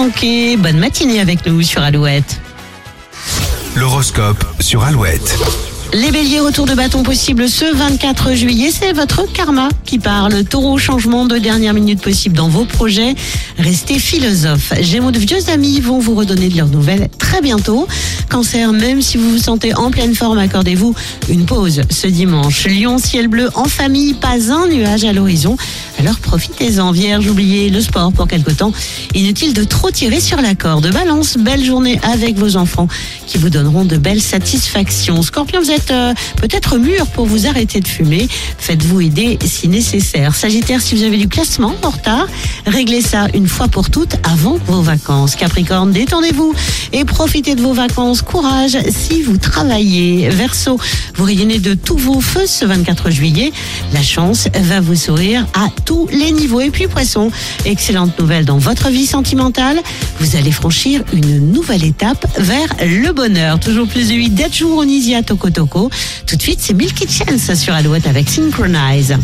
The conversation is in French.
Bonne matinée avec nous sur Alouette. L'horoscope sur Alouette. Les béliers, retour de bâton possible ce 24 juillet, c'est votre karma qui parle. Taureau, changement de dernière minute possible dans vos projets. Restez philosophe. Gémeaux de vieux amis vont vous redonner de leurs nouvelles très bientôt. Cancer, même si vous vous sentez en pleine forme, accordez-vous une pause ce dimanche. Lion, ciel bleu en famille, pas un nuage à l'horizon. Alors profitez-en. Vierge, oubliez le sport pour quelque temps. Inutile de trop tirer sur la corde. Balance, belle journée avec vos enfants qui vous donneront de belles satisfactions. Scorpion, vous êtes euh, peut-être mûr pour vous arrêter de fumer. Faites-vous aider si nécessaire. Sagittaire, si vous avez du classement en retard, réglez ça une fois pour toutes avant vos vacances. Capricorne, détendez-vous et profitez de vos vacances. Courage si vous travaillez. Verseau, vous rayonnez de tous vos feux ce 24 juillet. La chance va vous sourire à tous les niveaux. Et puis Poisson, excellente nouvelle dans votre vie sentimentale. Vous allez franchir une nouvelle étape vers le bonheur. Toujours plus de 8 dead jours Onisia Toko Toko. Tout de suite, c'est Milky Chance sur Alouette avec Synchronize.